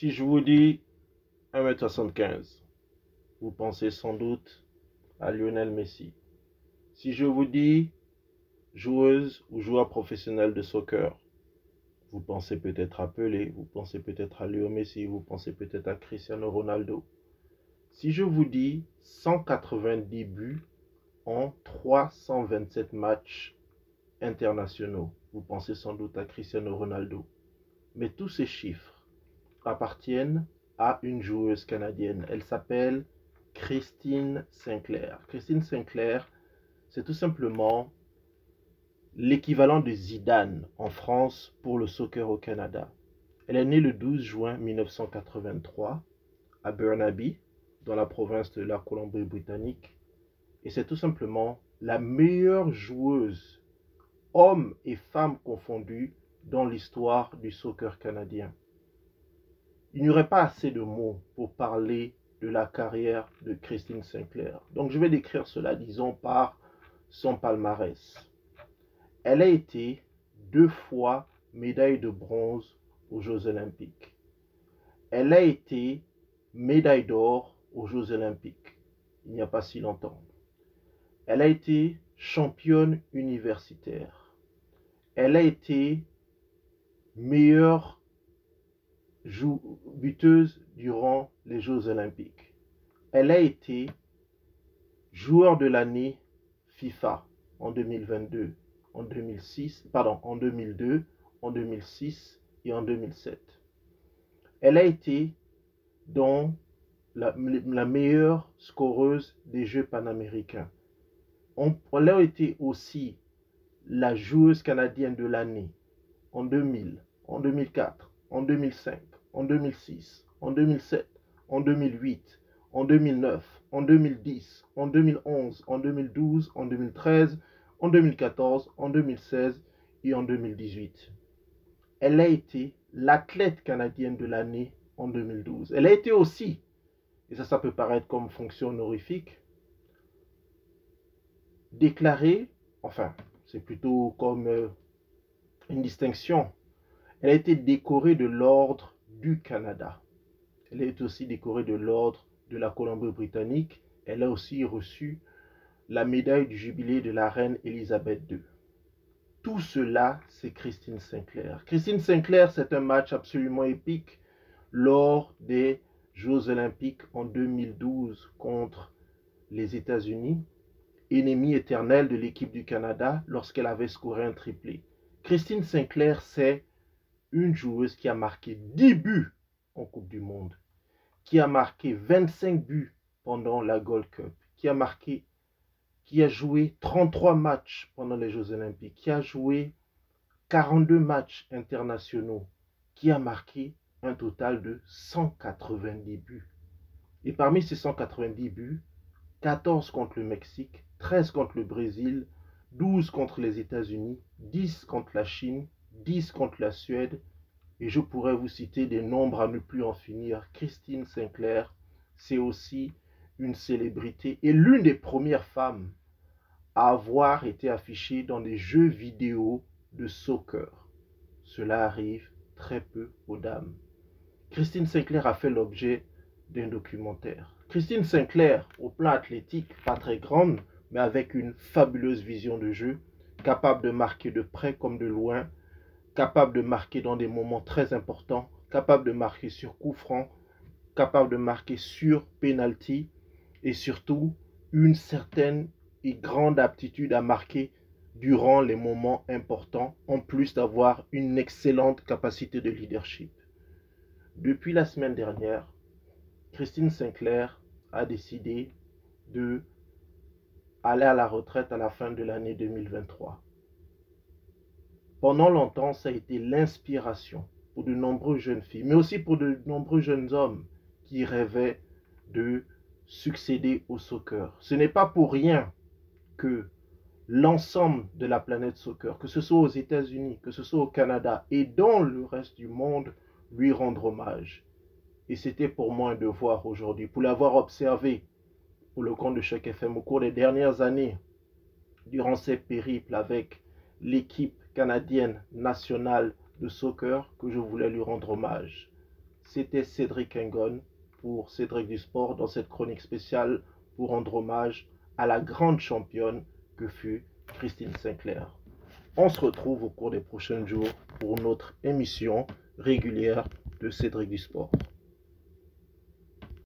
Si je vous dis 1m75, vous pensez sans doute à Lionel Messi. Si je vous dis joueuse ou joueur professionnel de soccer, vous pensez peut-être à Pelé, vous pensez peut-être à Léo Messi, vous pensez peut-être à Cristiano Ronaldo. Si je vous dis 190 buts en 327 matchs internationaux, vous pensez sans doute à Cristiano Ronaldo. Mais tous ces chiffres appartiennent à une joueuse canadienne. Elle s'appelle Christine Sinclair. Christine Sinclair, c'est tout simplement l'équivalent de Zidane en France pour le soccer au Canada. Elle est née le 12 juin 1983 à Burnaby, dans la province de la Colombie-Britannique. Et c'est tout simplement la meilleure joueuse, hommes et femmes confondus, dans l'histoire du soccer canadien. Il n'y aurait pas assez de mots pour parler de la carrière de Christine Sinclair. Donc je vais décrire cela, disons, par son palmarès. Elle a été deux fois médaille de bronze aux Jeux olympiques. Elle a été médaille d'or aux Jeux olympiques, il n'y a pas si longtemps. Elle a été championne universitaire. Elle a été meilleure buteuse durant les Jeux olympiques. Elle a été joueur de l'année FIFA en 2022, en 2006, pardon, en 2002, en 2006 et en 2007. Elle a été dans la, meilleure scoreuse des Jeux panaméricains. elle a été aussi la joueuse canadienne de l'année en 2000, en 2004, en 2005, en 2006, en 2007, en 2008, en 2009, en 2010, en 2011, en 2012, en 2013, en 2014, en 2016 et en 2018. Elle a été l'athlète canadienne de l'année en 2012. Elle a été aussi, et ça, ça peut paraître comme fonction honorifique, déclarée, enfin, c'est plutôt comme euh, une distinction. Elle a été décorée de l'ordre du Canada. Elle est aussi décorée de l'ordre de la Colombie-Britannique. Elle a aussi reçu la médaille du jubilé de la reine Elisabeth II. Tout cela, c'est Christine Sinclair. Christine Sinclair, c'est un match absolument épique lors des Jeux olympiques en 2012 contre les États-Unis, ennemie éternelle de l'équipe du Canada lorsqu'elle avait scoré un triplé. Christine Sinclair, c'est une joueuse qui a marqué 10 buts en Coupe du Monde, qui a marqué 25 buts pendant la Gold Cup, qui a marqué qui a joué 33 matchs pendant les Jeux Olympiques, qui a joué 42 matchs internationaux, qui a marqué un total de 190 buts. Et parmi ces 190 buts, 14 contre le Mexique, 13 contre le Brésil, 12 contre les États-Unis, 10 contre la Chine, 10 contre la Suède, et je pourrais vous citer des nombres à ne plus en finir. Christine Sinclair, c'est aussi une célébrité et l'une des premières femmes avoir été affiché dans des jeux vidéo de soccer. Cela arrive très peu aux dames. Christine Sinclair a fait l'objet d'un documentaire. Christine Sinclair, au plan athlétique, pas très grande, mais avec une fabuleuse vision de jeu, capable de marquer de près comme de loin, capable de marquer dans des moments très importants, capable de marquer sur coup franc, capable de marquer sur penalty, et surtout une certaine et grande aptitude à marquer durant les moments importants, en plus d'avoir une excellente capacité de leadership. Depuis la semaine dernière, Christine Sinclair a décidé de aller à la retraite à la fin de l'année 2023. Pendant longtemps, ça a été l'inspiration pour de nombreuses jeunes filles, mais aussi pour de nombreux jeunes hommes qui rêvaient de succéder au soccer. Ce n'est pas pour rien que l'ensemble de la planète soccer, que ce soit aux États-Unis, que ce soit au Canada et dans le reste du monde, lui rendre hommage. Et c'était pour moi un devoir aujourd'hui, pour l'avoir observé pour le compte de chaque FM au cours des dernières années, durant ces périples avec l'équipe canadienne nationale de soccer, que je voulais lui rendre hommage. C'était Cédric Engon pour Cédric du Sport dans cette chronique spéciale pour rendre hommage à la grande championne que fut Christine Sinclair. On se retrouve au cours des prochains jours pour notre émission régulière de Cédric du Sport.